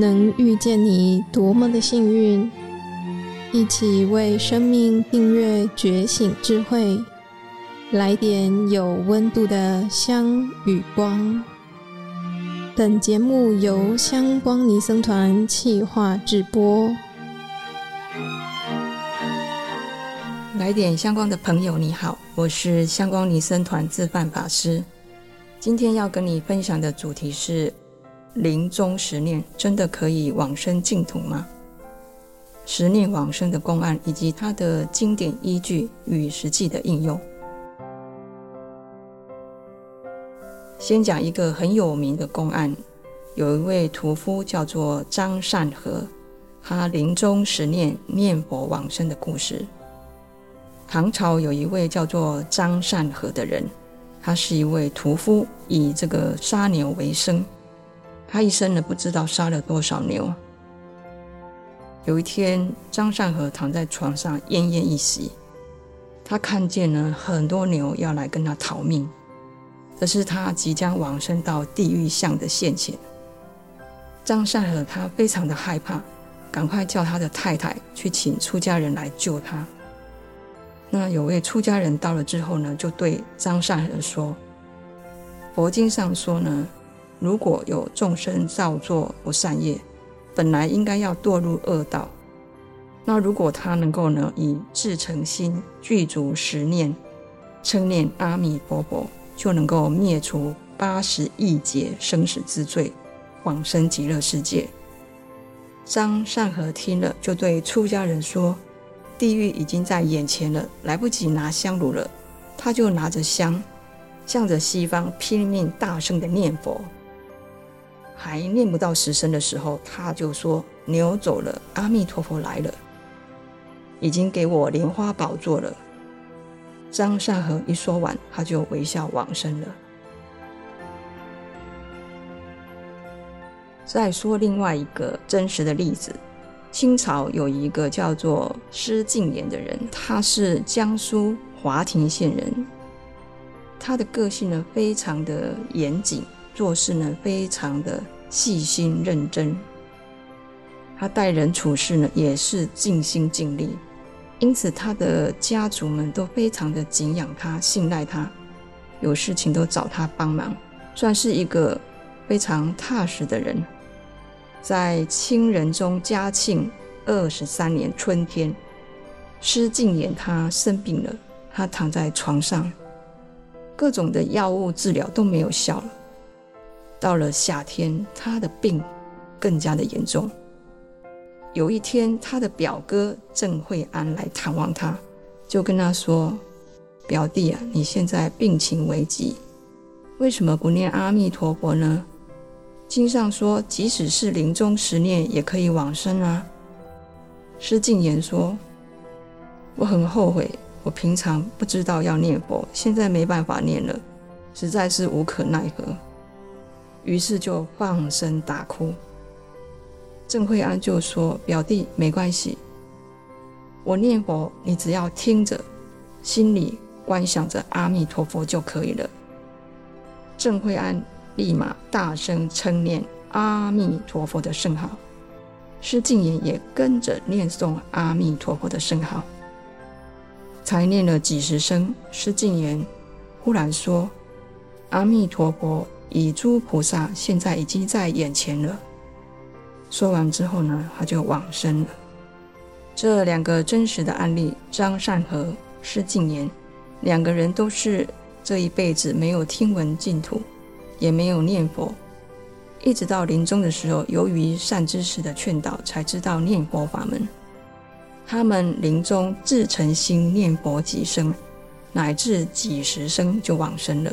能遇见你多么的幸运！一起为生命订阅觉醒智慧，来点有温度的香与光。本节目由香光尼僧团企划制播。来点香光的朋友，你好，我是香光尼僧团自范法师。今天要跟你分享的主题是。临终十念真的可以往生净土吗？十念往生的公案以及它的经典依据与实际的应用。先讲一个很有名的公案，有一位屠夫叫做张善和，他临终十念念佛往生的故事。唐朝有一位叫做张善和的人，他是一位屠夫，以这个杀牛为生。他一生呢，不知道杀了多少牛。有一天，张善和躺在床上奄奄一息，他看见呢很多牛要来跟他逃命，这是他即将往生到地狱相的现前。张善和他非常的害怕，赶快叫他的太太去请出家人来救他。那有位出家人到了之后呢，就对张善和说：“佛经上说呢。”如果有众生造作不善业，本来应该要堕入恶道。那如果他能够呢，以至诚心具足十念，称念阿弥陀佛，就能够灭除八十亿劫生死之罪，往生极乐世界。张善和听了，就对出家人说：“地狱已经在眼前了，来不及拿香炉了。”他就拿着香，向着西方拼命大声的念佛。还念不到十声的时候，他就说：“牛走了，阿弥陀佛来了，已经给我莲花宝座了。”张善和一说完，他就微笑往生了。再说另外一个真实的例子，清朝有一个叫做施敬言的人，他是江苏华亭县人，他的个性呢非常的严谨。做事呢，非常的细心认真。他待人处事呢，也是尽心尽力，因此他的家族们都非常的敬仰他、信赖他，有事情都找他帮忙，算是一个非常踏实的人。在清仁宗嘉庆二十三年春天，施敬言他生病了，他躺在床上，各种的药物治疗都没有效了。到了夏天，他的病更加的严重。有一天，他的表哥郑惠安来探望他，就跟他说：“表弟啊，你现在病情危急，为什么不念阿弥陀佛呢？经上说，即使是临终十念也可以往生啊。”施敬言说：“我很后悔，我平常不知道要念佛，现在没办法念了，实在是无可奈何。”于是就放声大哭。郑惠安就说：“表弟，没关系，我念佛，你只要听着，心里观想着阿弥陀佛就可以了。”郑惠安立马大声称念阿弥陀佛的圣号，施敬言也跟着念诵阿弥陀佛的圣号。才念了几十声，施敬言忽然说：“阿弥陀佛。”以诸菩萨现在已经在眼前了。说完之后呢，他就往生了。这两个真实的案例，张善和、施敬言，两个人都是这一辈子没有听闻净土，也没有念佛，一直到临终的时候，由于善知识的劝导，才知道念佛法门。他们临终自诚心念佛几声，乃至几十声就往生了。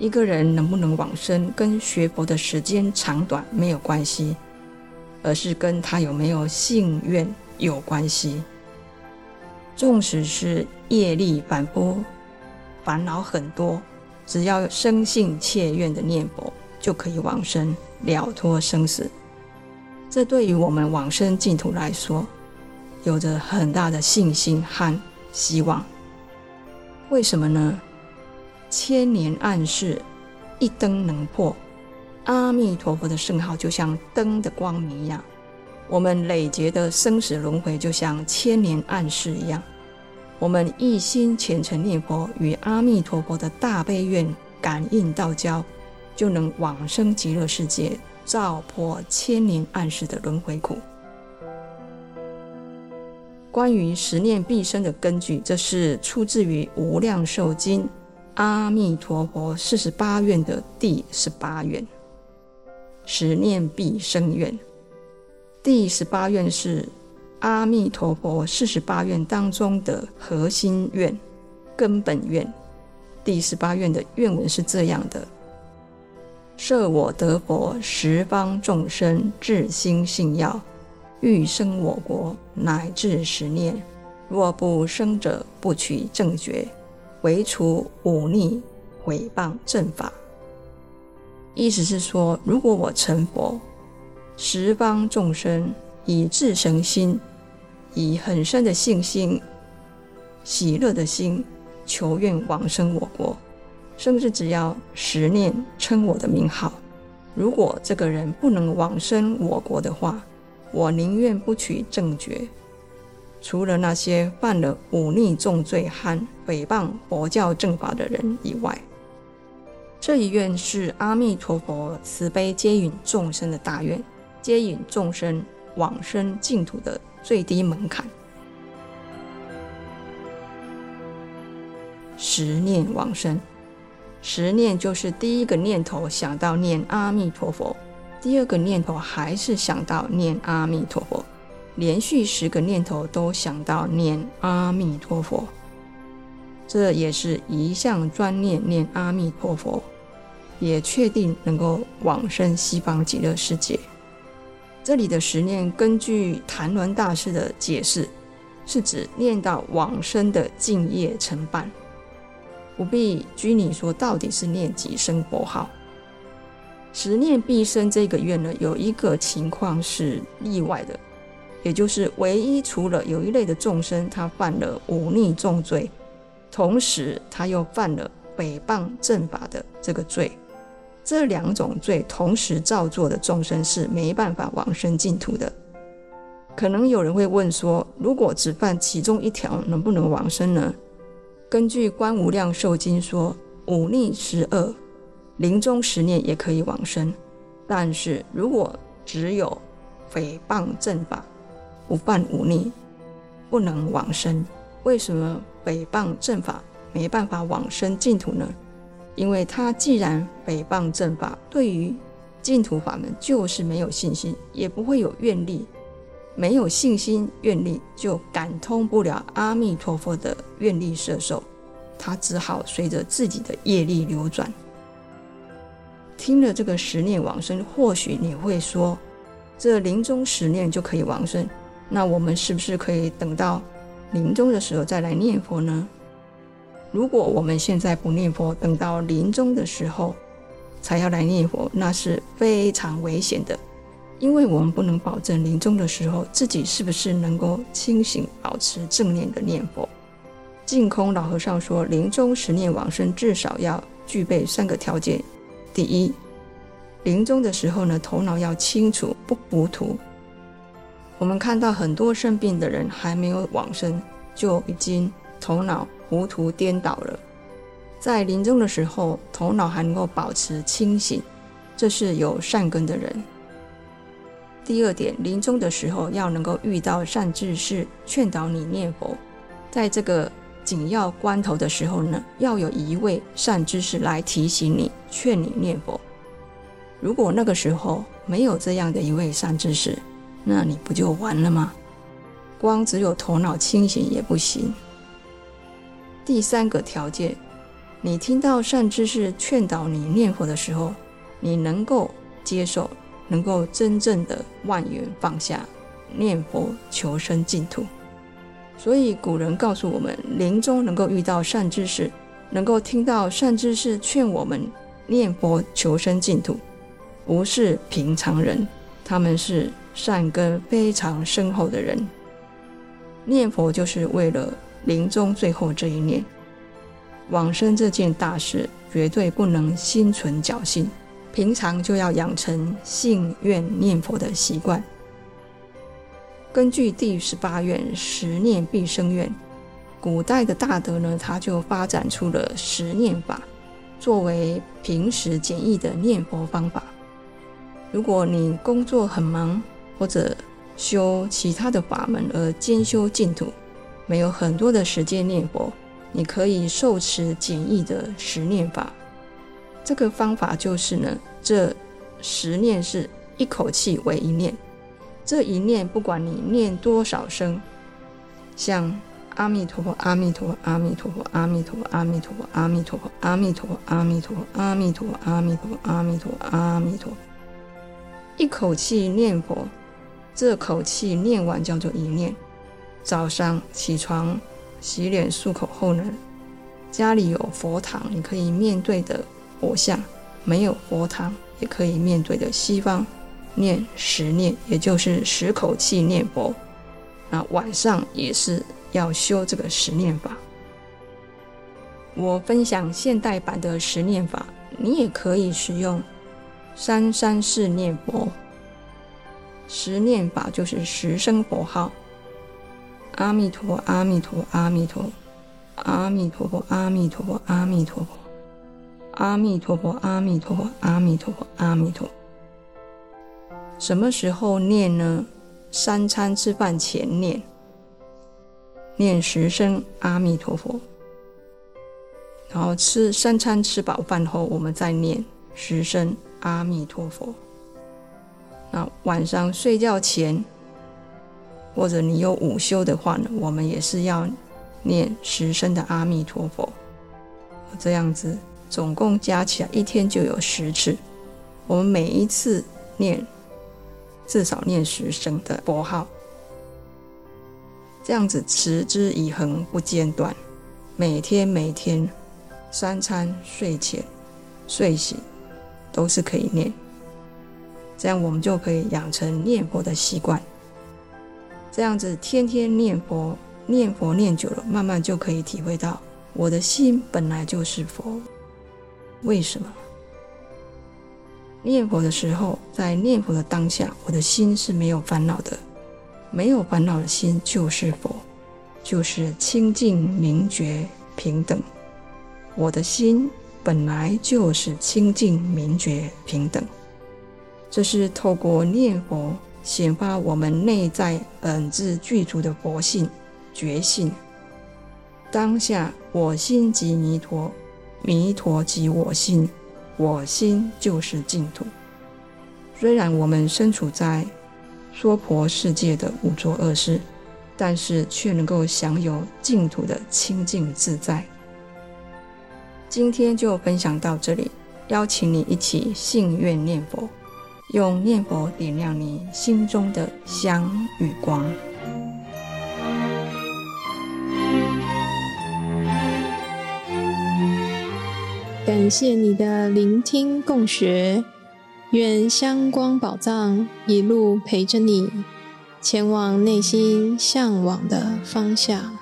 一个人能不能往生，跟学佛的时间长短没有关系，而是跟他有没有信愿有关系。纵使是业力反复、烦恼很多，只要生信切愿的念佛，就可以往生，了脱生死。这对于我们往生净土来说，有着很大的信心和希望。为什么呢？千年暗示，一灯能破。阿弥陀佛的圣号就像灯的光明一样，我们累劫的生死轮回就像千年暗示一样。我们一心虔诚念佛，与阿弥陀佛的大悲愿感应道交，就能往生极乐世界，照破千年暗示的轮回苦。关于十念必生的根据，这是出自于《无量寿经》阿弥陀佛四十八愿的第十八愿，十念必生愿。第十八愿是阿弥陀佛四十八愿当中的核心愿、根本愿。第十八愿的愿文是这样的：设我得佛，十方众生至心信要。欲生我国，乃至十念；若不生者，不取正觉，唯除忤逆毁谤正法。意思是说，如果我成佛，十方众生以至诚心，以很深的信心、喜乐的心，求愿往生我国，甚至只要十念称我的名号。如果这个人不能往生我国的话，我宁愿不取正觉，除了那些犯了忤逆重罪和诽谤佛教正法的人以外，这一愿是阿弥陀佛慈悲接引众生的大愿，接引众生往生净土的最低门槛。十念往生，十念就是第一个念头想到念阿弥陀佛。第二个念头还是想到念阿弥陀佛，连续十个念头都想到念阿弥陀佛，这也是一向专念念阿弥陀佛，也确定能够往生西方极乐世界。这里的十念，根据昙鸾大师的解释，是指念到往生的净业成办，不必拘泥说到底是念几声佛号。十念必生这个愿呢，有一个情况是例外的，也就是唯一除了有一类的众生，他犯了忤逆重罪，同时他又犯了诽谤正法的这个罪，这两种罪同时造作的众生是没办法往生净土的。可能有人会问说，如果只犯其中一条，能不能往生呢？根据《观无量寿经》说，忤逆十恶。临终十念也可以往生，但是如果只有诽谤正法，不犯忤逆，不能往生。为什么诽谤正法没办法往生净土呢？因为他既然诽谤正法，对于净土法门就是没有信心，也不会有愿力。没有信心愿力，就感通不了阿弥陀佛的愿力摄受，他只好随着自己的业力流转。听了这个十念往生，或许你会说，这临终十念就可以往生，那我们是不是可以等到临终的时候再来念佛呢？如果我们现在不念佛，等到临终的时候才要来念佛，那是非常危险的，因为我们不能保证临终的时候自己是不是能够清醒，保持正念的念佛。净空老和尚说，临终十念往生至少要具备三个条件。第一，临终的时候呢，头脑要清楚，不糊涂。我们看到很多生病的人还没有往生，就已经头脑糊涂颠倒了。在临终的时候，头脑还能够保持清醒，这是有善根的人。第二点，临终的时候要能够遇到善知识劝导你念佛，在这个。紧要关头的时候呢，要有一位善知识来提醒你、劝你念佛。如果那个时候没有这样的一位善知识，那你不就完了吗？光只有头脑清醒也不行。第三个条件，你听到善知识劝导你念佛的时候，你能够接受，能够真正的万缘放下，念佛求生净土。所以古人告诉我们，临终能够遇到善知识，能够听到善知识劝我们念佛求生净土，不是平常人，他们是善根非常深厚的人。念佛就是为了临终最后这一念，往生这件大事绝对不能心存侥幸，平常就要养成信愿念佛的习惯。根据第十八愿“十念必生愿”，古代的大德呢，他就发展出了十念法，作为平时简易的念佛方法。如果你工作很忙，或者修其他的法门而兼修净土，没有很多的时间念佛，你可以受持简易的十念法。这个方法就是呢，这十念是一口气为一念，这一念不管你念多少声，像阿弥陀佛，阿弥陀佛，阿弥陀佛，阿弥陀佛，阿弥陀佛，阿弥陀佛，阿弥陀佛，阿弥陀佛，阿弥陀佛，阿弥陀佛，阿弥陀佛，阿弥陀佛，一口气念佛，这口气念完叫做一念。早上起床洗脸漱口后呢，家里有佛堂，你可以面对的佛像；没有佛堂，也可以面对的西方，念十念，也就是十口气念佛。那晚上也是要修这个十念法。我分享现代版的十念法，你也可以使用三三四念佛。十念法就是十声佛号：阿弥陀，阿弥陀，阿弥陀，阿弥陀佛，阿弥陀佛，阿弥陀佛，阿弥陀佛，阿弥陀佛，阿弥陀佛，阿弥陀。什么时候念呢？三餐吃饭前念，念十声阿弥陀佛，然后吃三餐吃饱饭后，我们再念十声阿弥陀佛。那晚上睡觉前。或者你有午休的话呢，我们也是要念十声的阿弥陀佛，这样子总共加起来一天就有十次。我们每一次念至少念十声的佛号，这样子持之以恒不间断，每天每天三餐睡前睡醒都是可以念，这样我们就可以养成念佛的习惯。这样子天天念佛，念佛念久了，慢慢就可以体会到我的心本来就是佛。为什么？念佛的时候，在念佛的当下，我的心是没有烦恼的，没有烦恼的心就是佛，就是清净明觉平等。我的心本来就是清净明觉平等，这是透过念佛。显发我们内在本质具足的佛性觉性。当下我心即弥陀，弥陀即我心，我心就是净土。虽然我们身处在娑婆世界的五浊恶世，但是却能够享有净土的清净自在。今天就分享到这里，邀请你一起信愿念佛。用念佛点亮你心中的香与光。感谢你的聆听共学，愿香光宝藏一路陪着你，前往内心向往的方向。